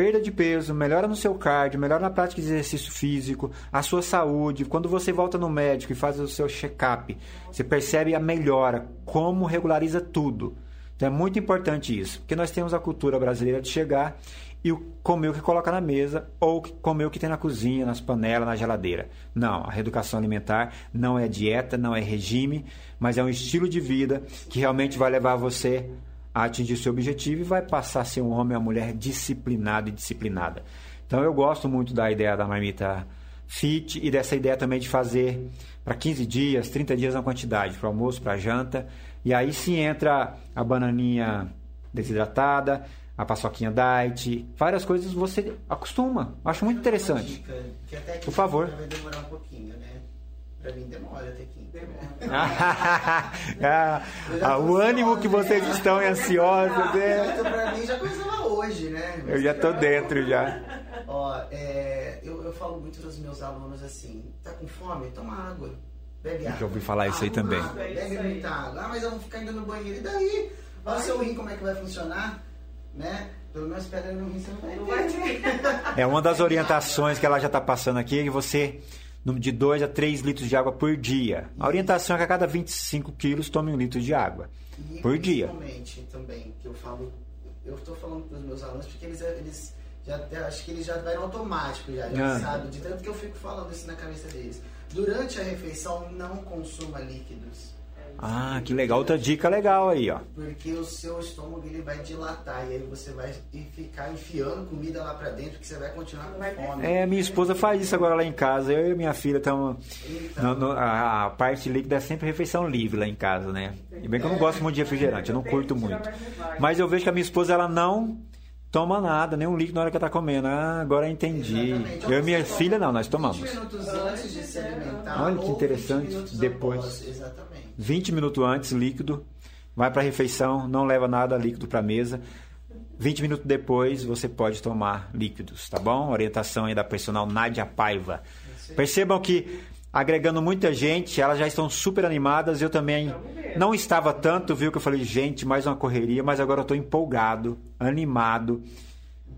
Speaker 2: perda de peso, melhora no seu cardio, melhora na prática de exercício físico, a sua saúde. Quando você volta no médico e faz o seu check-up, você percebe a melhora, como regulariza tudo. Então é muito importante isso, porque nós temos a cultura brasileira de chegar e comer o que coloca na mesa ou comer o que tem na cozinha, nas panelas, na geladeira. Não, a reeducação alimentar não é dieta, não é regime, mas é um estilo de vida que realmente vai levar você a atingir seu objetivo e vai passar a ser um homem ou uma mulher disciplinado e disciplinada. Então eu gosto muito da ideia da marmita fit e dessa ideia também de fazer para 15 dias, 30 dias na quantidade, para almoço, para janta. E aí sim entra a bananinha desidratada, a paçoquinha diet, várias coisas você acostuma. Acho muito interessante. Por favor.
Speaker 3: Vai demorar um pouquinho, né? Pra mim demora até quinta.
Speaker 2: ah, ah, o ânimo que vocês estão ansiosos.
Speaker 3: É... Então, pra mim já começava hoje, né?
Speaker 2: Eu já tô dentro já.
Speaker 3: Ó, é, eu, eu falo muito dos meus alunos assim: tá com fome? Toma água. Bebe água.
Speaker 2: Já ouvi falar isso aí também.
Speaker 3: Água, bebe muita água. Ah, mas eu vou ficar indo no banheiro. E daí? Olha o seu rim como é que vai funcionar, né? Pelo menos pedra no rim você não vai ter.
Speaker 2: É uma das orientações que ela já está passando aqui, é que você de 2 a 3 litros de água por dia. A orientação é que a cada 25 quilos tome um litro de água
Speaker 3: e
Speaker 2: por dia.
Speaker 3: Principalmente também, que eu falo, eu estou falando para os meus alunos porque eles, eles já, acho que eles já vai no automático já, já ah. sabe, de tanto que eu fico falando isso na cabeça deles. Durante a refeição, não consuma líquidos.
Speaker 2: Ah, que legal. Outra dica legal aí, ó.
Speaker 3: Porque o seu estômago ele vai dilatar e aí você vai ficar enfiando comida lá pra dentro que você vai continuar com fome.
Speaker 2: É, minha esposa faz isso agora lá em casa. Eu e minha filha estamos. Então. a, a, parte líquida é sempre refeição livre lá em casa, né? E bem que eu não gosto muito de refrigerante, eu não curto muito. Mas eu vejo que a minha esposa ela não toma nada, nem um líquido na hora que ela tá comendo. Ah, agora entendi. Exatamente. Eu e minha filha não, nós tomamos. 20
Speaker 3: minutos antes de se alimentar.
Speaker 2: Olha que interessante. Depois. Após,
Speaker 3: exatamente.
Speaker 2: 20 minutos antes, líquido. Vai para a refeição, não leva nada líquido para a mesa. 20 minutos depois você pode tomar líquidos, tá bom? Orientação aí da personal Nádia Paiva. Percebam que agregando muita gente, elas já estão super animadas. Eu também não estava tanto, viu? Que eu falei, gente, mais uma correria, mas agora eu estou empolgado, animado.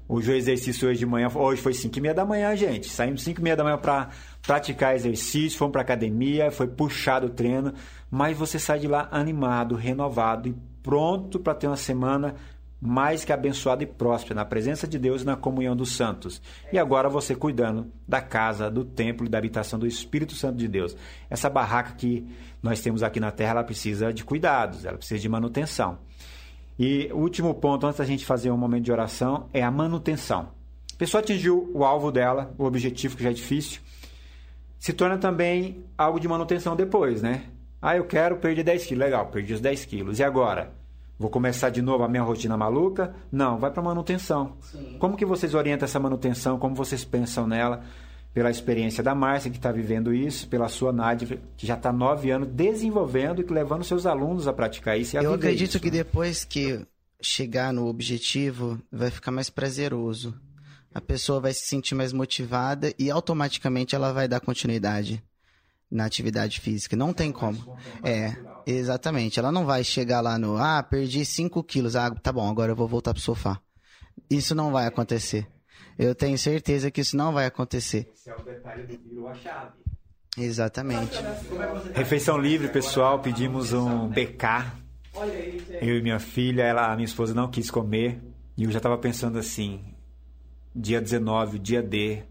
Speaker 2: O exercício hoje de manhã, hoje foi 5 e meia da manhã, gente. Saímos 5 e meia da manhã para praticar exercício, fomos para academia, foi puxado o treino, mas você sai de lá animado, renovado e pronto para ter uma semana mais que abençoada e próspera na presença de Deus e na comunhão dos santos. E agora você cuidando da casa, do templo e da habitação do Espírito Santo de Deus. Essa barraca que nós temos aqui na terra, ela precisa de cuidados, ela precisa de manutenção. E o último ponto, antes da gente fazer um momento de oração, é a manutenção. A pessoa atingiu o alvo dela, o objetivo que já é difícil, se torna também algo de manutenção depois, né? Ah, eu quero perder 10 quilos. Legal, perdi os 10 quilos. E agora? Vou começar de novo a minha rotina maluca? Não, vai para manutenção. Sim. Como que vocês orientam essa manutenção? Como vocês pensam nela? Pela experiência da Márcia, que está vivendo isso, pela sua Nádia, que já está nove anos desenvolvendo e levando seus alunos a praticar isso.
Speaker 3: Eu acredito
Speaker 2: isso,
Speaker 3: que né? depois que chegar no objetivo, vai ficar mais prazeroso. A pessoa vai se sentir mais motivada e automaticamente ela vai dar continuidade na atividade física. Não tem como. É, exatamente. Ela não vai chegar lá no, ah, perdi 5 quilos. Ah, tá bom, agora eu vou voltar pro sofá. Isso não vai acontecer. Eu tenho certeza que isso não vai acontecer. Esse é o detalhe do viro a chave. Exatamente.
Speaker 2: Refeição livre, pessoal. Pedimos um BK. Eu e minha filha, ela, a minha esposa não quis comer. E eu já estava pensando assim: dia 19, dia D.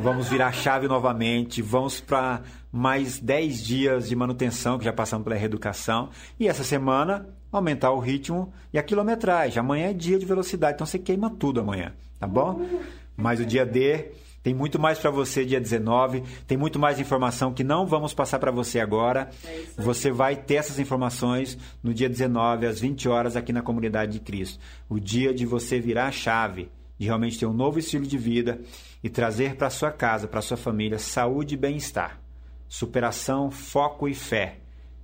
Speaker 2: Vamos virar chave novamente, vamos para mais 10 dias de manutenção, que já passamos pela reeducação. E essa semana, aumentar o ritmo e a quilometragem. Amanhã é dia de velocidade, então você queima tudo amanhã, tá bom? Mas o dia D tem muito mais para você dia 19, tem muito mais informação que não vamos passar para você agora. É você vai ter essas informações no dia 19 às 20 horas aqui na comunidade de Cristo. O dia de você virar a chave de realmente ter um novo estilo de vida e trazer para sua casa, para sua família, saúde e bem-estar, superação, foco e fé.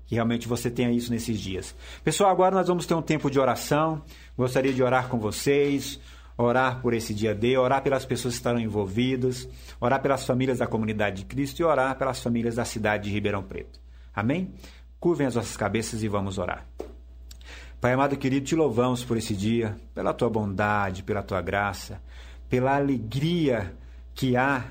Speaker 2: Que realmente você tenha isso nesses dias. Pessoal, agora nós vamos ter um tempo de oração. Gostaria de orar com vocês, orar por esse dia D, orar pelas pessoas que estarão envolvidas, orar pelas famílias da comunidade de Cristo e orar pelas famílias da cidade de Ribeirão Preto. Amém? Curvem as vossas cabeças e vamos orar. Pai amado querido, te louvamos por esse dia, pela tua bondade, pela tua graça, pela alegria que há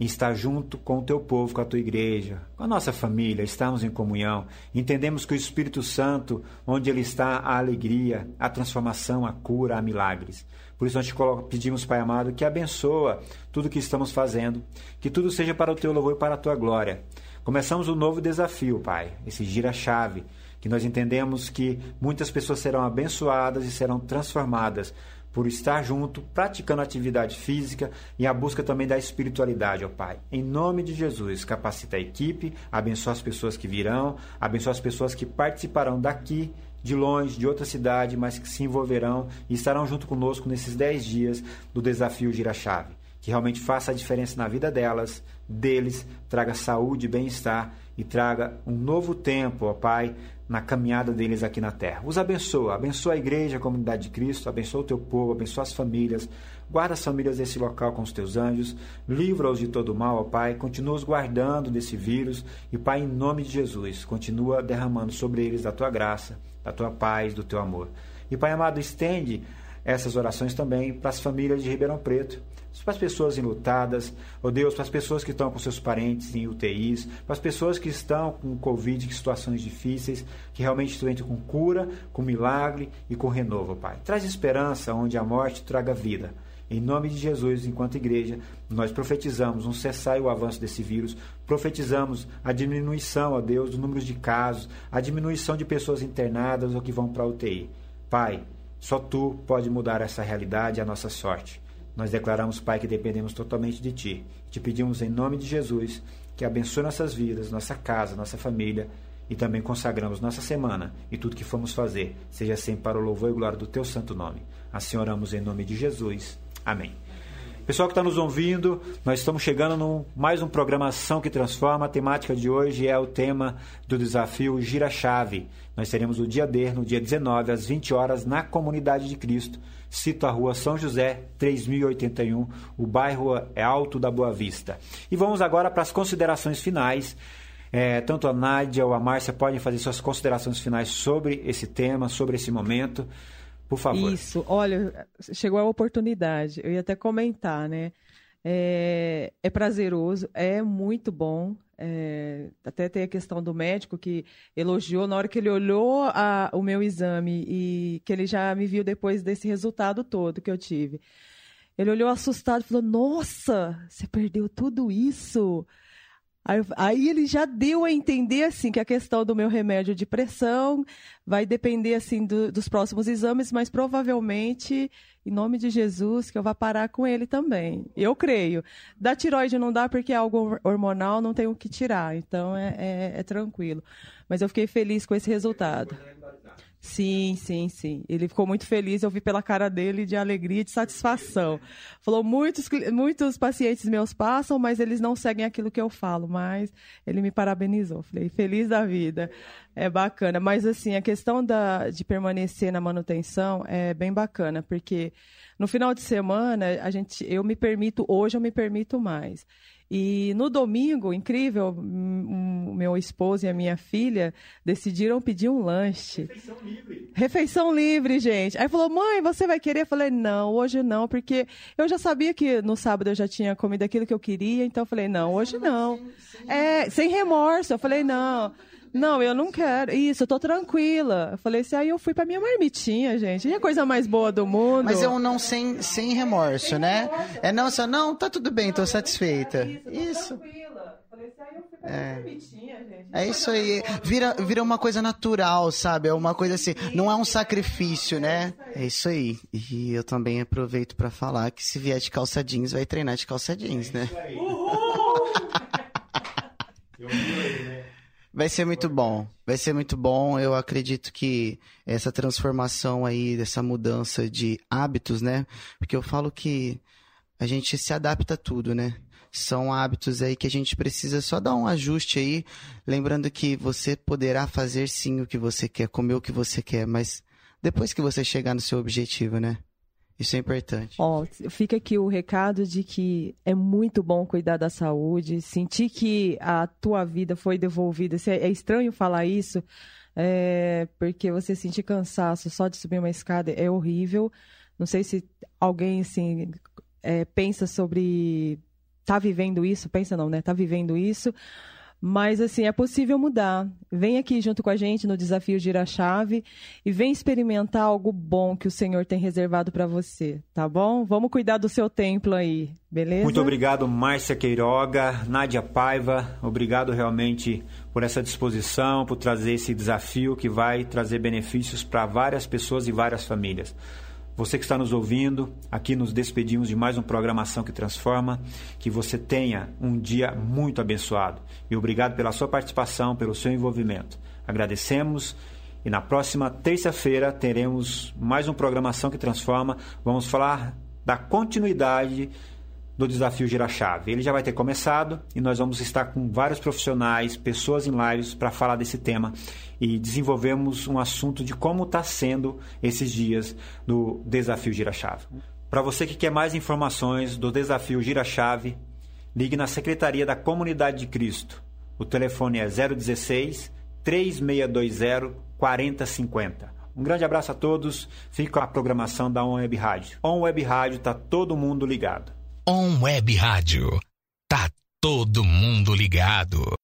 Speaker 2: em estar junto com o teu povo, com a tua igreja, com a nossa família, estarmos em comunhão. Entendemos que o Espírito Santo, onde ele está, há alegria, a transformação, a cura, há milagres. Por isso nós te pedimos, Pai amado, que abençoa tudo o que estamos fazendo, que tudo seja para o teu louvor e para a tua glória. Começamos um novo desafio, Pai, esse gira-chave que nós entendemos que muitas pessoas serão abençoadas e serão transformadas por estar junto, praticando atividade física e a busca também da espiritualidade, ó Pai. Em nome de Jesus, capacita a equipe, abençoa as pessoas que virão, abençoa as pessoas que participarão daqui, de longe, de outra cidade, mas que se envolverão e estarão junto conosco nesses 10 dias do desafio Gira-Chave. Que realmente faça a diferença na vida delas, deles, traga saúde bem-estar e traga um novo tempo, ó Pai, na caminhada deles aqui na terra. Os abençoa, abençoa a igreja, a comunidade de Cristo, abençoa o teu povo, abençoa as famílias, guarda as famílias desse local com os teus anjos, livra-os de todo mal, ó Pai, continua os guardando desse vírus e, Pai, em nome de Jesus, continua derramando sobre eles da tua graça, da tua paz, do teu amor. E, Pai amado, estende essas orações também para as famílias de Ribeirão Preto, para as pessoas enlutadas, ó oh Deus, para as pessoas que estão com seus parentes em UTIs, para as pessoas que estão com Covid, em situações difíceis, que realmente tu com cura, com milagre e com renovo, Pai. Traz esperança onde a morte traga vida. Em nome de Jesus, enquanto igreja, nós profetizamos um cessar e o avanço desse vírus, profetizamos a diminuição, ó Deus, do número de casos, a diminuição de pessoas internadas ou que vão para a UTI. Pai, só tu pode mudar essa realidade e a nossa sorte. Nós declaramos, Pai, que dependemos totalmente de Ti. Te pedimos em nome de Jesus que abençoe nossas vidas, nossa casa, nossa família e também consagramos nossa semana e tudo que formos fazer, seja sempre para o louvor e glória do Teu santo nome. Assim oramos em nome de Jesus. Amém. Pessoal que está nos ouvindo, nós estamos chegando no mais um programação que transforma. A temática de hoje é o tema do desafio Gira Chave. Nós teremos o dia D, no dia 19, às 20 horas, na Comunidade de Cristo. Cito a rua São José, 3081. O bairro é Alto da Boa Vista. E vamos agora para as considerações finais. É, tanto a Nádia ou a Márcia podem fazer suas considerações finais sobre esse tema, sobre esse momento. Por favor.
Speaker 4: Isso, olha, chegou a oportunidade. Eu ia até comentar, né? É, é prazeroso, é muito bom. É, até tem a questão do médico que elogiou na hora que ele olhou a, o meu exame e que ele já me viu depois desse resultado todo que eu tive. Ele olhou assustado e falou: Nossa, você perdeu tudo isso? Aí, aí, ele já deu a entender assim que a questão do meu remédio de pressão vai depender assim do, dos próximos exames, mas provavelmente, em nome de Jesus, que eu vá parar com ele também. Eu creio. Da tiroide não dá porque é algo hormonal, não tem o que tirar, então é, é, é tranquilo. Mas eu fiquei feliz com esse resultado. Sim, sim, sim. Ele ficou muito feliz, eu vi pela cara dele de alegria e de satisfação. Falou, muitos, muitos pacientes meus passam, mas eles não seguem aquilo que eu falo, mas ele me parabenizou. Falei, feliz da vida. É bacana. Mas assim, a questão da, de permanecer na manutenção é bem bacana, porque no final de semana, a gente, eu me permito, hoje eu me permito mais. E no domingo, incrível, o meu esposo e a minha filha decidiram pedir um lanche.
Speaker 2: Refeição livre.
Speaker 4: Refeição livre, gente. Aí falou, mãe, você vai querer? Eu falei, não, hoje não, porque eu já sabia que no sábado eu já tinha comido aquilo que eu queria, então eu falei, não, hoje não. É, sem remorso. Eu falei, não. Não, eu não quero. Isso, eu tô tranquila. Eu falei assim, aí eu fui pra minha marmitinha, gente. E a coisa mais boa do mundo.
Speaker 3: Mas é um não sem, sem remorso, sem né? Remorso. É não, só, não, tá tudo bem, tô satisfeita. Isso. É. é isso aí. Vira, vira uma coisa natural, sabe? É uma coisa assim. Não é um sacrifício, né? É isso aí. E eu também aproveito para falar que se vier de calça jeans, vai treinar de calça jeans, né? Uhul! né? Vai ser muito bom. Vai ser muito bom. Eu acredito que essa transformação aí, dessa mudança de hábitos, né? Porque eu falo que a gente se adapta a tudo, né? São hábitos aí que a gente precisa só dar um ajuste aí, lembrando que você poderá fazer sim o que você quer, comer o que você quer, mas depois que você chegar no seu objetivo, né? Isso é importante.
Speaker 4: Ó, fica aqui o recado de que é muito bom cuidar da saúde, sentir que a tua vida foi devolvida. É estranho falar isso, é, porque você sentir cansaço só de subir uma escada é horrível. Não sei se alguém assim é, pensa sobre tá vivendo isso, pensa não, né? Tá vivendo isso. Mas, assim, é possível mudar. Vem aqui junto com a gente no desafio Gira Chave e vem experimentar algo bom que o Senhor tem reservado para você, tá bom? Vamos cuidar do seu templo aí, beleza?
Speaker 2: Muito obrigado, Márcia Queiroga, Nádia Paiva. Obrigado realmente por essa disposição, por trazer esse desafio que vai trazer benefícios para várias pessoas e várias famílias. Você que está nos ouvindo, aqui nos despedimos de mais uma programação que transforma. Que você tenha um dia muito abençoado. E obrigado pela sua participação, pelo seu envolvimento. Agradecemos. E na próxima terça-feira teremos mais uma programação que transforma. Vamos falar da continuidade do desafio Gira Chave. Ele já vai ter começado e nós vamos estar com vários profissionais, pessoas em lives para falar desse tema e desenvolvemos um assunto de como está sendo esses dias do desafio Gira Chave. Para você que quer mais informações do desafio Gira Chave, ligue na Secretaria da Comunidade de Cristo. O telefone é 016 3620 4050. Um grande abraço a todos. Com a programação da On Web Rádio. On Web Rádio está todo mundo ligado.
Speaker 1: On Web Rádio. Tá todo mundo ligado.